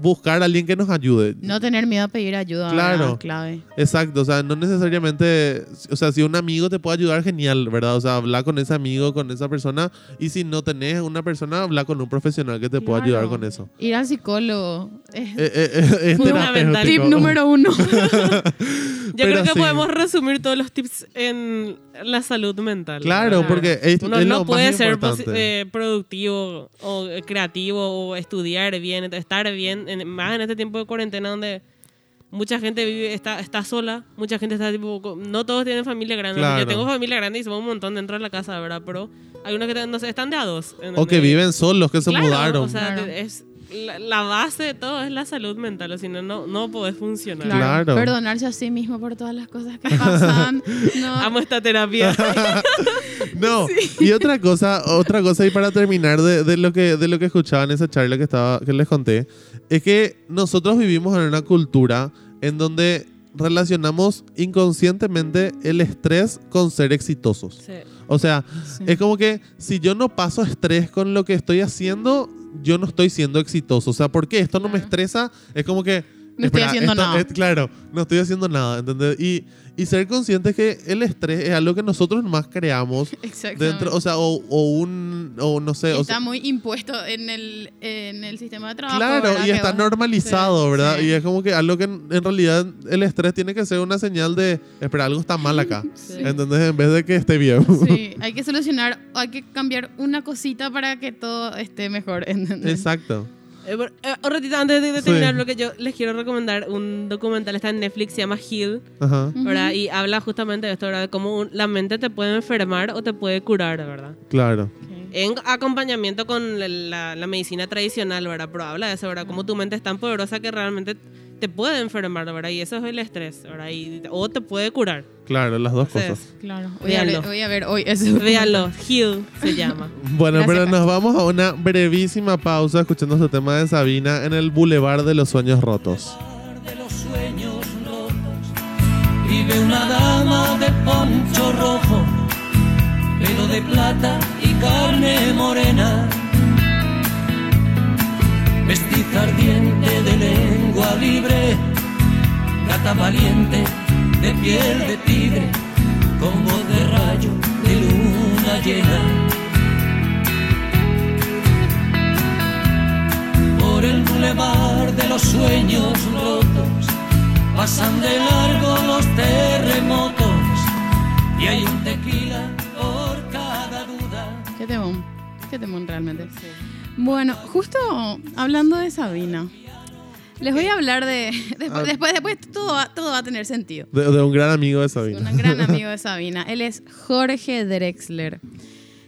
[SPEAKER 2] buscar a alguien que nos ayude.
[SPEAKER 3] No tener miedo a pedir ayuda.
[SPEAKER 2] Claro.
[SPEAKER 3] Clave.
[SPEAKER 2] Exacto, o sea, no necesariamente, o sea, si un amigo te puede ayudar, genial, ¿verdad? O sea, habla con ese amigo, con esa persona, y si no tenés una persona, habla con un profesional que te pueda
[SPEAKER 3] Claro.
[SPEAKER 2] ayudar con eso.
[SPEAKER 3] Ir al psicólogo. Es
[SPEAKER 2] Eh, eh, eh, es
[SPEAKER 4] Fundamental.
[SPEAKER 3] tip número uno.
[SPEAKER 4] Yo
[SPEAKER 2] Pero
[SPEAKER 4] creo que
[SPEAKER 2] sí.
[SPEAKER 4] podemos resumir todos los tips en la salud mental.
[SPEAKER 2] Claro,
[SPEAKER 4] ¿verdad?
[SPEAKER 2] porque es,
[SPEAKER 4] Uno
[SPEAKER 2] es
[SPEAKER 4] no
[SPEAKER 2] lo
[SPEAKER 4] puede
[SPEAKER 2] más
[SPEAKER 4] ser eh, productivo o eh, creativo o estudiar bien, estar bien, en- más en este tiempo de cuarentena donde mucha gente vive, está, está sola, mucha gente está tipo, no todos tienen familia grande.
[SPEAKER 2] Claro.
[SPEAKER 4] Yo tengo familia grande y somos un montón dentro de la casa, ¿verdad? Pero hay unos que no sé, están de a dos.
[SPEAKER 2] o que viven solos, que se
[SPEAKER 4] Claro,
[SPEAKER 2] mudaron.
[SPEAKER 4] O sea,
[SPEAKER 3] Claro.
[SPEAKER 4] es, la, la base de todo es la salud mental, o si no, no, no podés funcionar.
[SPEAKER 3] Claro.
[SPEAKER 2] Claro.
[SPEAKER 3] Perdonarse a sí mismo por todas las cosas que pasan. No.
[SPEAKER 4] Amo esta terapia.
[SPEAKER 2] No, y otra cosa, otra cosa y para terminar de, de lo que de lo que escuchaba en esa charla que estaba que les conté, es que nosotros vivimos en una cultura en donde relacionamos inconscientemente el estrés con ser exitosos.
[SPEAKER 4] Sí.
[SPEAKER 2] O sea,
[SPEAKER 3] Sí.
[SPEAKER 2] es como que si yo no paso estrés con lo que estoy haciendo, yo no estoy siendo exitoso. O sea, ¿por qué esto no me estresa? Es como que...
[SPEAKER 3] No estoy haciendo
[SPEAKER 2] esto
[SPEAKER 3] nada.
[SPEAKER 2] es- claro, no estoy haciendo nada, ¿entendés? Y, y ser consciente que el estrés es algo que nosotros más creamos
[SPEAKER 3] Exactamente.
[SPEAKER 2] dentro, o sea, o, o un, o no sé, o
[SPEAKER 3] está
[SPEAKER 2] sea,
[SPEAKER 3] muy impuesto en el, en el sistema de trabajo.
[SPEAKER 2] claro,
[SPEAKER 3] ¿verdad?
[SPEAKER 2] y está
[SPEAKER 3] vos-
[SPEAKER 2] normalizado,
[SPEAKER 3] Sí,
[SPEAKER 2] ¿verdad?
[SPEAKER 3] sí.
[SPEAKER 2] Y es como que algo que en, en realidad el estrés tiene que ser una señal de, espera, algo está mal acá,
[SPEAKER 3] Sí.
[SPEAKER 2] ¿entendés? En vez de que esté bien.
[SPEAKER 3] Sí, hay que solucionar, hay que cambiar una cosita para que todo esté mejor. ¿entendés?
[SPEAKER 2] Exacto.
[SPEAKER 4] Eh, eh, un ratito antes de, de
[SPEAKER 2] Sí.
[SPEAKER 4] terminar lo que yo les quiero recomendar, un documental está en Netflix, se llama Heal,
[SPEAKER 2] Ajá,
[SPEAKER 3] Ujú.
[SPEAKER 4] ¿verdad? Y habla justamente de esto, ¿verdad? De cómo un- la mente te puede enfermar o te puede curar, ¿verdad?
[SPEAKER 2] claro.
[SPEAKER 4] En acompañamiento con la, la- la medicina tradicional, ¿verdad? Pero habla de eso, ¿verdad? Cómo tu mente es tan poderosa que realmente te puede enfermar, ¿verdad? Y eso es el estrés, ¿verdad? Y, o te puede curar.
[SPEAKER 2] Claro, las dos
[SPEAKER 4] Entonces,
[SPEAKER 2] cosas.
[SPEAKER 3] Claro, voy a, ver,
[SPEAKER 4] Véanlo.
[SPEAKER 3] voy a ver hoy ese
[SPEAKER 4] Véanlo, Heal se llama.
[SPEAKER 2] Bueno,
[SPEAKER 3] Gracias,
[SPEAKER 2] pero nos vamos a una brevísima pausa escuchando este tema de Sabina en el Boulevard de los Sueños Rotos.
[SPEAKER 5] de los sueños rotos vive una dama de poncho rojo, pelo de plata carne morena, mestiza ardiente de lengua libre, gata valiente de piel de tigre, con voz de rayo de luna llena. por el bulevar de los sueños rotos. Pasan de largo los terremotos y hay un tequila
[SPEAKER 3] Qué temón realmente. Bueno, justo hablando de Sabina, les voy a hablar de. Después,
[SPEAKER 2] Ah.
[SPEAKER 3] después, después todo, va, todo va a tener sentido.
[SPEAKER 2] De, de un gran amigo de Sabina.
[SPEAKER 3] Un gran amigo de Sabina. Él es Jorge Drexler.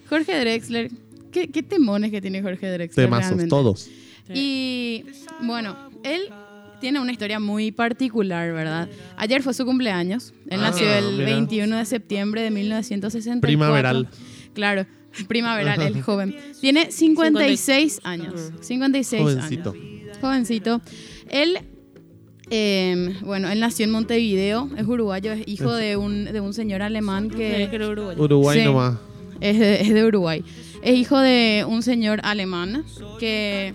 [SPEAKER 3] Jorge Drexler. ¿Qué, qué temones que tiene Jorge Drexler?
[SPEAKER 2] Temazos,
[SPEAKER 3] realmente?
[SPEAKER 2] todos.
[SPEAKER 3] Y bueno, él tiene una historia muy particular, ¿verdad? Ayer fue su cumpleaños. Él
[SPEAKER 2] Ah,
[SPEAKER 3] nació el
[SPEAKER 2] mira.
[SPEAKER 3] 21 de septiembre de 1964.
[SPEAKER 2] Primaveral.
[SPEAKER 3] Claro, primaveral, el joven. Tiene 56 años. 56
[SPEAKER 2] Jovencito.
[SPEAKER 3] años. Jovencito. Él, eh, bueno, él nació en Montevideo, es uruguayo, es hijo de un, de un señor alemán
[SPEAKER 4] Que
[SPEAKER 3] que
[SPEAKER 4] era uruguayo.
[SPEAKER 2] Uruguay
[SPEAKER 3] Sí.
[SPEAKER 2] nomás.
[SPEAKER 3] es de, es de Uruguay. Es hijo de un señor alemán que,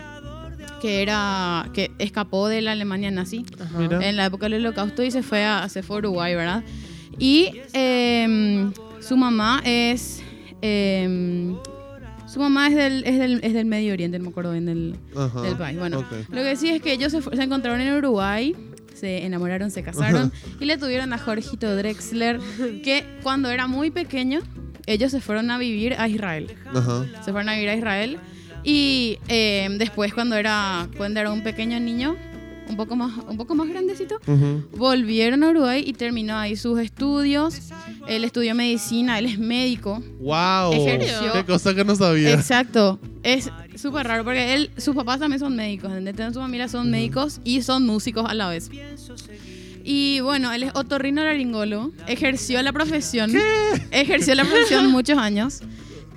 [SPEAKER 3] que era que escapó de la Alemania nazi
[SPEAKER 4] Ajá.
[SPEAKER 3] En la época del Holocausto y se fue a, se fue a Uruguay, ¿verdad? Y eh, su mamá es eh, su mamá es del, es del, es del Medio Oriente, no me acuerdo bien del,
[SPEAKER 2] Ajá.
[SPEAKER 3] del país. Bueno, lo que sí es que ellos se, encontraron en Uruguay, se enamoraron, se casaron y le tuvieron a Jorgito Drexler, que cuando era muy pequeño, ellos se fueron a vivir a Israel.
[SPEAKER 2] Ajá.
[SPEAKER 3] Se fueron a vivir a Israel y eh, después cuando era, cuando era un pequeño niño, un poco más, un poco más grandecito, volvieron a Uruguay y terminó ahí sus estudios. Él estudió medicina, él es médico.
[SPEAKER 2] ¡Wow!
[SPEAKER 3] Ejerció.
[SPEAKER 2] Qué cosa que no sabía.
[SPEAKER 3] Exacto. Es súper raro porque él, sus papás también son médicos, ¿entendés? Su familia son médicos y son músicos a la vez. Y bueno, él es otorrinolaringólogo, ejerció la profesión, ejerció la profesión muchos años,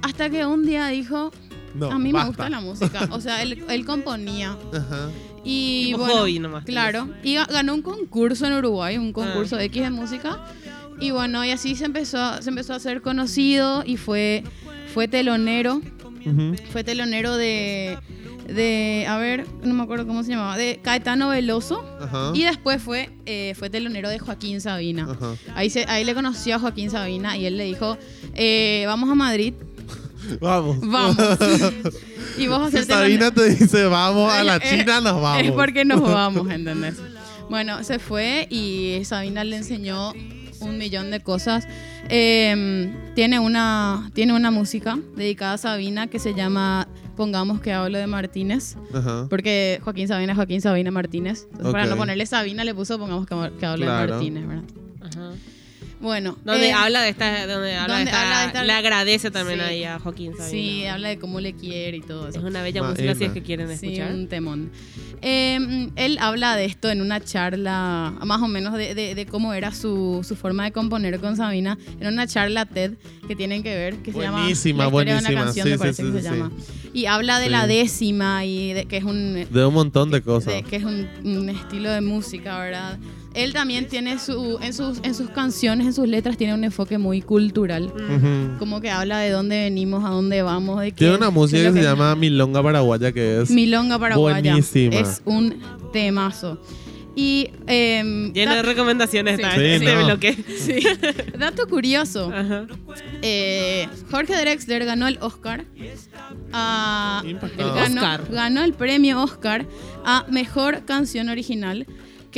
[SPEAKER 3] hasta que un día dijo,
[SPEAKER 2] No,
[SPEAKER 3] a mí
[SPEAKER 2] basta.
[SPEAKER 3] me gusta la música. O sea, él, él componía.
[SPEAKER 2] Ajá.
[SPEAKER 3] Y
[SPEAKER 4] Tipo
[SPEAKER 3] bueno,
[SPEAKER 4] hobby nomás.
[SPEAKER 3] Claro. Y ga- ganó un concurso en Uruguay, un
[SPEAKER 4] Ah.
[SPEAKER 3] concurso X de música. Y bueno, y así se empezó, se empezó a ser conocido y fue, fue telonero. Fue telonero de, de, a ver, no me acuerdo cómo se llamaba, de Caetano Veloso.
[SPEAKER 2] Ajá.
[SPEAKER 3] Y después fue, eh, fue telonero de Joaquín Sabina.
[SPEAKER 2] Ajá.
[SPEAKER 3] Ahí, se, ahí le conoció a Joaquín Sabina y él le dijo, eh, vamos a Madrid,
[SPEAKER 2] Vamos.
[SPEAKER 3] vamos. y vos
[SPEAKER 2] Si Sabina te dice vamos a la China, nos vamos.
[SPEAKER 3] Es porque nos vamos, ¿entendés? Bueno, se fue y Sabina le enseñó un millón de cosas. Eh, tiene, una, tiene una música dedicada a Sabina que se llama Pongamos que hablo de Martínez.
[SPEAKER 2] Ajá.
[SPEAKER 3] Porque Joaquín Sabina es Joaquín Sabina Martínez. Entonces, Para no ponerle Sabina le puso Pongamos que, que hablo
[SPEAKER 2] Claro.
[SPEAKER 3] de Martínez, ¿verdad?
[SPEAKER 4] Ajá.
[SPEAKER 3] Bueno.
[SPEAKER 4] Donde
[SPEAKER 3] eh,
[SPEAKER 4] habla de esta, donde habla
[SPEAKER 3] donde
[SPEAKER 4] de esta,
[SPEAKER 3] habla de esta-
[SPEAKER 4] le agradece también
[SPEAKER 3] Sí.
[SPEAKER 4] ahí a Joaquín Sabina.
[SPEAKER 3] Sí, habla de cómo le quiere y todo eso.
[SPEAKER 4] Es una bella música si es que quieren
[SPEAKER 3] Sí,
[SPEAKER 4] escuchar.
[SPEAKER 3] un temón. Eh, él habla de esto en una charla, más o menos de, de- de cómo era su, su forma de componer con Sabina, en una charla TED que tienen que ver, que se llama
[SPEAKER 2] Buenísima, buenísima.
[SPEAKER 3] una canción,
[SPEAKER 2] Sí,
[SPEAKER 3] me
[SPEAKER 2] sí,
[SPEAKER 3] parece
[SPEAKER 2] sí,
[SPEAKER 3] que
[SPEAKER 2] sí,
[SPEAKER 3] se
[SPEAKER 2] sí.
[SPEAKER 3] llama. Y habla de
[SPEAKER 2] Sí.
[SPEAKER 3] la décima y de que es un,
[SPEAKER 2] De un montón de cosas.
[SPEAKER 3] de- que es un, un estilo de música, ¿verdad? Él también tiene su, en sus, en sus canciones, en sus letras, tiene un enfoque muy cultural.
[SPEAKER 2] Ujú.
[SPEAKER 3] Como que habla de dónde venimos, a dónde vamos, de qué.
[SPEAKER 2] Tiene una música que
[SPEAKER 3] lo
[SPEAKER 2] se llama Milonga Paraguaya que es
[SPEAKER 3] Milonga Paraguaya.
[SPEAKER 2] Buenísima.
[SPEAKER 3] Es un temazo. Y. em,
[SPEAKER 4] Lleno de
[SPEAKER 3] da-
[SPEAKER 4] recomendaciones
[SPEAKER 3] Sí.
[SPEAKER 4] está
[SPEAKER 2] Sí,
[SPEAKER 4] este
[SPEAKER 2] no.
[SPEAKER 4] bloque.
[SPEAKER 3] sí. Dato curioso:
[SPEAKER 4] Ajá.
[SPEAKER 3] eh, Jorge Drexler ganó el Oscar. a- ganó,
[SPEAKER 4] Oscar.
[SPEAKER 3] ganó el premio Oscar a mejor canción original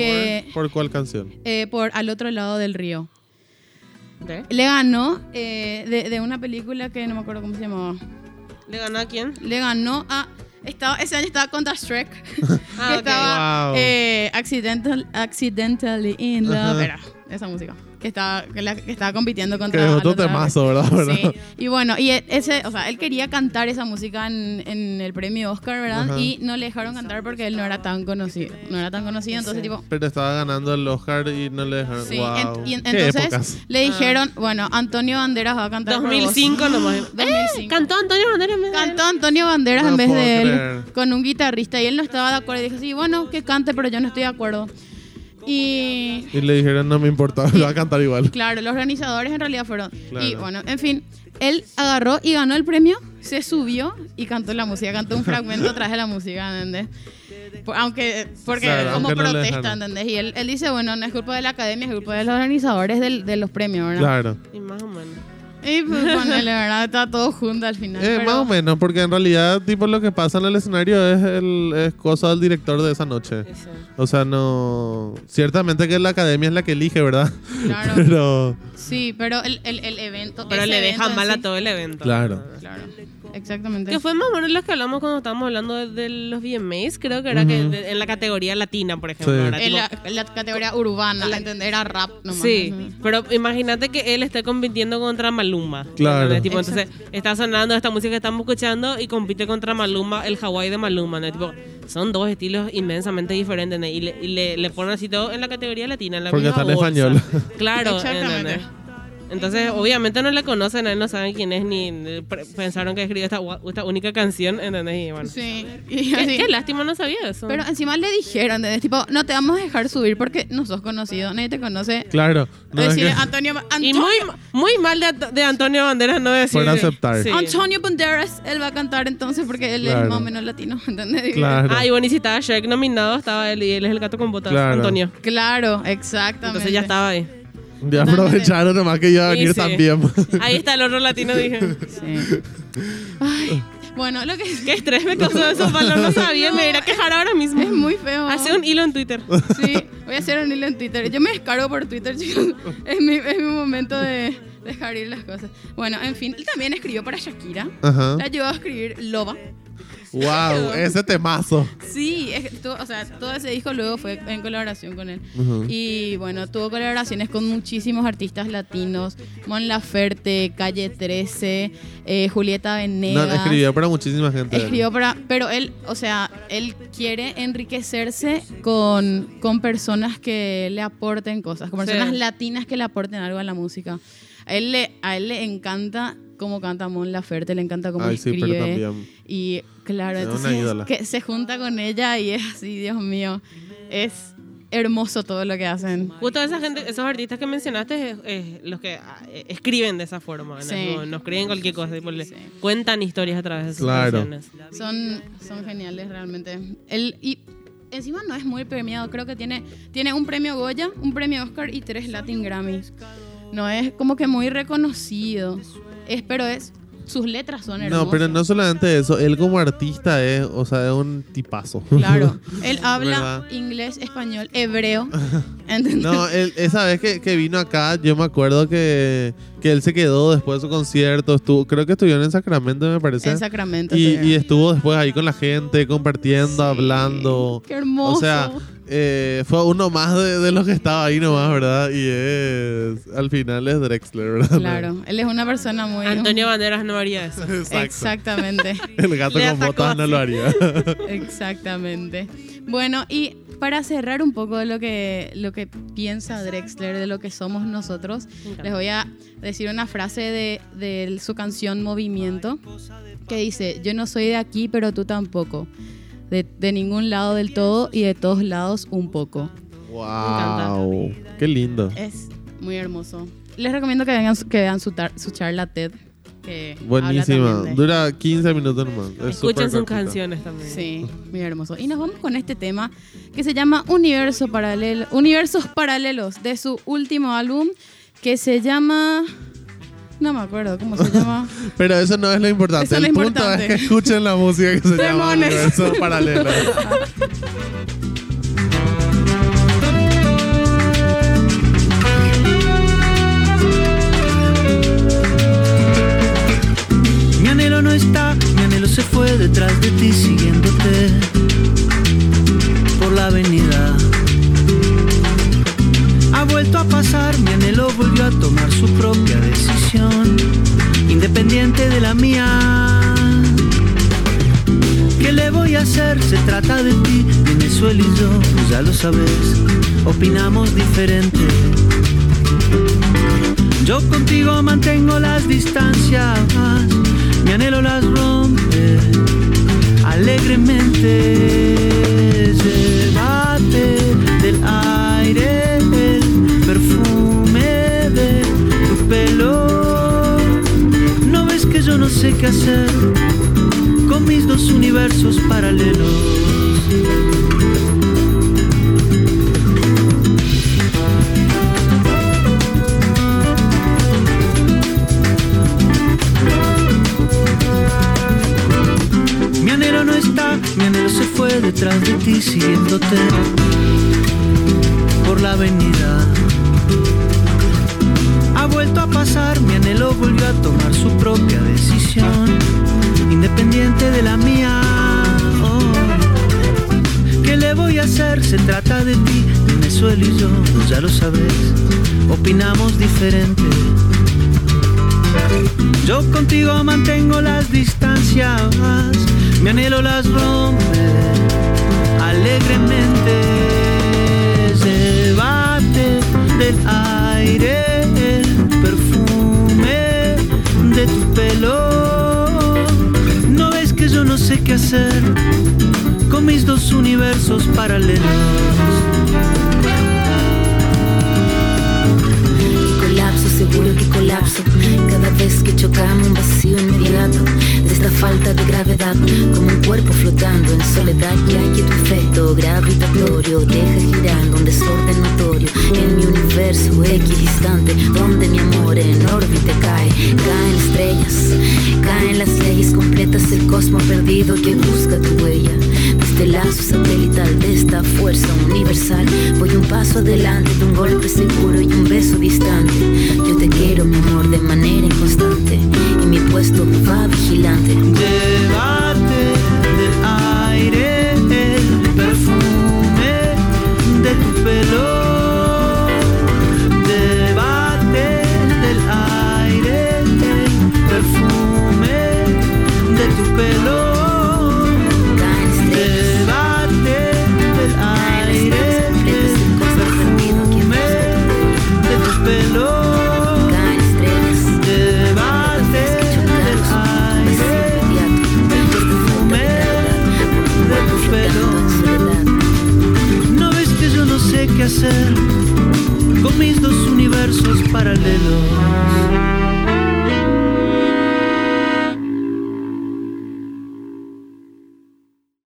[SPEAKER 3] que
[SPEAKER 2] ¿Por, por cuál canción?
[SPEAKER 3] eh, por Al otro lado del río.
[SPEAKER 4] ¿De?
[SPEAKER 3] Le ganó eh, de, de una película que no me acuerdo cómo se llamaba.
[SPEAKER 4] ¿Le ganó a quién?
[SPEAKER 3] Le ganó a. Estaba, ese año estaba contra Shrek.
[SPEAKER 4] Ah,
[SPEAKER 3] que estaba
[SPEAKER 2] Wow.
[SPEAKER 3] eh, accidental, Accidentally in Love. Era esa música. Que estaba, que, la- que estaba compitiendo
[SPEAKER 2] Que
[SPEAKER 3] contra.
[SPEAKER 2] es
[SPEAKER 3] al
[SPEAKER 2] otro temazo, ¿verdad? ¿verdad?
[SPEAKER 3] Sí. Y bueno, y e- ese, o sea, él quería cantar esa música en, en el premio Oscar, ¿verdad?
[SPEAKER 2] Ajá.
[SPEAKER 3] Y no le dejaron cantar porque él no era tan conocido. No era tan conocido, entonces, tipo.
[SPEAKER 2] Pero estaba ganando el Oscar y no le dejaron.
[SPEAKER 3] Sí,
[SPEAKER 2] wow.
[SPEAKER 3] en- y en-
[SPEAKER 2] Qué
[SPEAKER 3] entonces
[SPEAKER 2] épocas.
[SPEAKER 3] le dijeron, bueno, Antonio Banderas va a cantar. por vos.
[SPEAKER 4] 2005 nomás.
[SPEAKER 3] 2005.
[SPEAKER 4] Cantó Antonio Banderas en vez de él.
[SPEAKER 3] Cantó Antonio Banderas
[SPEAKER 2] No
[SPEAKER 3] en vez de él
[SPEAKER 2] creer.
[SPEAKER 3] con un guitarrista y él no estaba de acuerdo y dijo, sí, bueno, que cante, pero yo no estoy de acuerdo. Y
[SPEAKER 2] Y le dijeron, no me importa, lo va a cantar igual.
[SPEAKER 3] claro, los organizadores en realidad fueron. Y
[SPEAKER 2] Claro.
[SPEAKER 3] bueno, en fin, él agarró y ganó el premio, se subió y cantó la música, cantó un fragmento atrás de la música, ¿entendés? Aunque, porque
[SPEAKER 2] Claro,
[SPEAKER 3] como
[SPEAKER 2] aunque no
[SPEAKER 3] protesta. ¿entendés? Y él, él dice, bueno, no es culpa de la academia, es culpa de los organizadores del- de los premios, ¿verdad?
[SPEAKER 2] Claro.
[SPEAKER 4] Y más o menos.
[SPEAKER 3] Y pues ponele, ¿verdad? Está todo junto al final.
[SPEAKER 2] Eh,
[SPEAKER 3] pero-
[SPEAKER 2] Más o menos, porque en realidad, tipo, lo que pasa en el escenario es, el, es cosa del director de esa noche.
[SPEAKER 4] Eso.
[SPEAKER 2] O sea, no. Ciertamente que la academia es la que elige, ¿verdad?
[SPEAKER 3] Claro.
[SPEAKER 2] Pero.
[SPEAKER 3] Sí, pero el, el, el evento.
[SPEAKER 4] Pero le
[SPEAKER 3] evento
[SPEAKER 4] deja mal a todo el evento.
[SPEAKER 2] Claro.
[SPEAKER 3] Claro. Exactamente.
[SPEAKER 4] Que fue más o menos lo que hablamos cuando estábamos hablando de, de los VMAs, creo que era que
[SPEAKER 2] Ujú.
[SPEAKER 4] de- en la categoría latina, por ejemplo.
[SPEAKER 2] Sí.
[SPEAKER 4] era
[SPEAKER 3] En la, en la categoría urbana, ¿entendés? Era rap nomás.
[SPEAKER 4] Sí,
[SPEAKER 3] Ujú.
[SPEAKER 4] pero imagínate que él esté compitiendo contra Maluma.
[SPEAKER 2] Claro.
[SPEAKER 4] ¿entendés? Tipo, entonces está sonando esta música que estamos escuchando y compite contra Maluma, el Hawaii de Maluma. ¿no? Tipo, son dos estilos inmensamente diferentes ¿no? y, le, y le, le ponen así todo en la categoría latina. En la
[SPEAKER 2] Porque está en español.
[SPEAKER 4] Claro,
[SPEAKER 3] Exactamente.
[SPEAKER 4] Entonces, obviamente no le conocen, a él no saben quién es, ni pensaron que escribió esta, esta única canción, ¿entendés? Y bueno.
[SPEAKER 3] Sí. Y
[SPEAKER 4] Qué,
[SPEAKER 3] así.
[SPEAKER 4] qué lástima, no sabía eso.
[SPEAKER 3] Pero encima le dijeron, ¿entendés? Tipo, no te vamos a dejar subir porque no sos conocido, nadie te conoce.
[SPEAKER 2] Claro. No es
[SPEAKER 3] Decirle
[SPEAKER 2] que-
[SPEAKER 3] Antonio,
[SPEAKER 4] y
[SPEAKER 3] Antonio,
[SPEAKER 4] muy, muy mal de, de Antonio Banderas no decir.
[SPEAKER 2] Por aceptar.
[SPEAKER 4] Sí.
[SPEAKER 3] Antonio Banderas, él va a cantar entonces porque él
[SPEAKER 2] Claro.
[SPEAKER 3] es más o menos latino, ¿entendés?
[SPEAKER 2] Claro.
[SPEAKER 4] Ah, y bueno, y si estaba Shrek nominado, estaba él y él es el gato con botas,
[SPEAKER 2] Claro.
[SPEAKER 4] Antonio.
[SPEAKER 3] Claro, exactamente.
[SPEAKER 4] Entonces ya estaba ahí.
[SPEAKER 2] Ya aprovecharon nomás que iba a venir
[SPEAKER 4] sí.
[SPEAKER 2] también.
[SPEAKER 4] Ahí está el otro latino, dije.
[SPEAKER 3] Sí. Ay, bueno, lo que es,
[SPEAKER 4] Qué estrés me causó eso, Pablo. No sabía, me iré a quejar ahora mismo.
[SPEAKER 3] es muy feo.
[SPEAKER 4] Hace un hilo en Twitter.
[SPEAKER 3] Sí, voy a hacer un hilo en Twitter. Yo me descargo por Twitter, chicos. Es mi, es mi momento de dejar ir las cosas. Bueno, en fin, él también escribió para Shakira.
[SPEAKER 2] Ajá.
[SPEAKER 3] Le ayudó a escribir Loba.
[SPEAKER 2] Wow, ese temazo.
[SPEAKER 3] Sí, que tuvo- o sea, todo ese disco luego fue en colaboración con él. Y bueno, tuvo colaboraciones con muchísimos artistas latinos. Mon Laferte, Calle 13, eh, Julieta
[SPEAKER 2] No,
[SPEAKER 3] Venegas.
[SPEAKER 2] escribió para muchísima gente.
[SPEAKER 3] Escribió para, pero él, o sea, él quiere enriquecerse con, con personas que le aporten cosas, con
[SPEAKER 4] Sí.
[SPEAKER 3] personas latinas que le aporten algo a la música. A él le, a él le encanta cómo canta Mon Laferte, le encanta cómo
[SPEAKER 2] Ay, sí, pero
[SPEAKER 3] escribe.
[SPEAKER 2] también.
[SPEAKER 3] y claro,
[SPEAKER 2] Es una
[SPEAKER 3] entonces
[SPEAKER 2] ídola.
[SPEAKER 3] que se junta con ella y es así, Dios mío, es hermoso todo lo que hacen.
[SPEAKER 4] Justo esa gente, esos artistas que mencionaste, es, es los que ah, eh, escriben de esa forma. ¿no?
[SPEAKER 3] Sí.
[SPEAKER 4] No, no escriben cualquier cosa, tipo, le
[SPEAKER 3] Sí.
[SPEAKER 4] cuentan historias a través de sus
[SPEAKER 2] Claro.
[SPEAKER 4] canciones.
[SPEAKER 3] Son, son geniales realmente. Él, y encima no es muy premiado, creo que tiene, tiene un premio Goya, un premio Oscar y tres Latin Grammys. No es como que muy reconocido. Es, pero es, sus letras son hermosas.
[SPEAKER 2] No, pero no solamente eso, él como artista es, o sea, es un tipazo.
[SPEAKER 3] Claro, él habla
[SPEAKER 2] ¿Verdad?
[SPEAKER 3] inglés, español, hebreo. ¿entendés?
[SPEAKER 2] No, él- esa vez que, que vino acá, yo me acuerdo que, que él se quedó después de su concierto, estuvo, creo que estuvieron en Sacramento, me parece.
[SPEAKER 3] en Sacramento.
[SPEAKER 2] Y, y estuvo después ahí con la gente, compartiendo,
[SPEAKER 3] Sí.
[SPEAKER 2] hablando.
[SPEAKER 3] Qué hermoso.
[SPEAKER 2] O sea, eh, fue uno más de, de los que estaba ahí nomás, ¿verdad? Y es, al final es Drexler, ¿verdad?
[SPEAKER 3] claro, él es una persona muy...
[SPEAKER 4] Antonio Banderas no haría eso.
[SPEAKER 3] Exactamente.
[SPEAKER 2] El gato
[SPEAKER 4] Le
[SPEAKER 2] con botas no lo haría.
[SPEAKER 3] Exactamente. Bueno, y para cerrar un poco de lo que, lo que piensa Drexler, de lo que somos nosotros, les voy a decir una frase de, de su canción Movimiento, que dice, yo no soy de aquí, pero tú tampoco. De, de ningún lado del todo y de todos lados un poco.
[SPEAKER 2] wow. Qué lindo.
[SPEAKER 3] Es muy hermoso. Les recomiendo que, vengan, que vean su, tar- su charla TED. Que
[SPEAKER 2] Buenísima.
[SPEAKER 3] de-
[SPEAKER 2] Dura 15 minutos nomás. Es
[SPEAKER 4] Escuchen sus canciones también.
[SPEAKER 3] Sí, muy hermoso. Y nos vamos con este tema que se llama Universo Paralelo, Universos Paralelos de su último álbum que se llama no me acuerdo cómo se llama.
[SPEAKER 2] Pero eso no es lo importante.
[SPEAKER 3] Eso es
[SPEAKER 2] El
[SPEAKER 3] lo
[SPEAKER 2] punto
[SPEAKER 3] importante.
[SPEAKER 2] es que escuchen la música que se llama
[SPEAKER 3] Demones.
[SPEAKER 2] Universo Paralelo.
[SPEAKER 6] iré detrás de ti siguiéndote por la avenida. Ha vuelto a pasar, mi anhelo volvió a tomar su propia decisión, independiente de la mía. Oh. ¿Qué le voy a hacer? Se trata de ti, Venezuela y yo, ya lo sabes, opinamos diferente. Yo contigo mantengo las distancias, mi anhelo las rompe alegremente. Llévate del aire el perfume de tu pelo. No ves que yo no sé qué hacer con mis dos universos paralelos.
[SPEAKER 7] Seguro que colapso. Cada vez que chocamos un vacío inmediato de esta falta de gravedad, como un cuerpo flotando en soledad. Ya que tu efecto gravitatorio deja girando un desorden notorio en mi universo equidistante, donde mi amor en órbita cae. Caen estrellas, caen las leyes completas del cosmos perdido que busca tu huella. Este lazo satelital de esta fuerza universal. Voy un paso adelante de un golpe seguro y un beso distante. Yo te quiero, mi amor, de manera inconstante. Y mi puesto va vigilante.
[SPEAKER 6] Llévate del aire el perfume de tu pelo. Con mis dos universos paralelos.